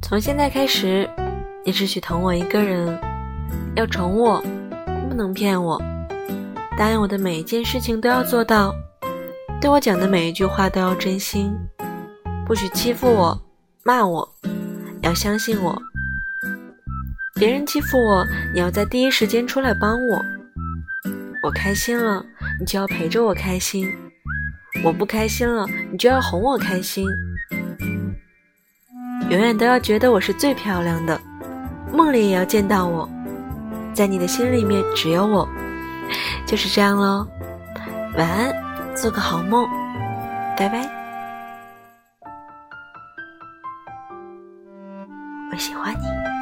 从现在开始，你只许疼我一个人，要宠我，不能骗我，答应我的每一件事情都要做到，对我讲的每一句话都要真心，不许欺负我、骂我，要相信我。别人欺负我，你要在第一时间出来帮我。我开心了，你就要陪着我开心；我不开心了，你就要哄我开心。永远都要觉得我是最漂亮的，梦里也要见到我，在你的心里面只有我。就是这样喽，晚安，做个好梦，拜拜。我喜欢你。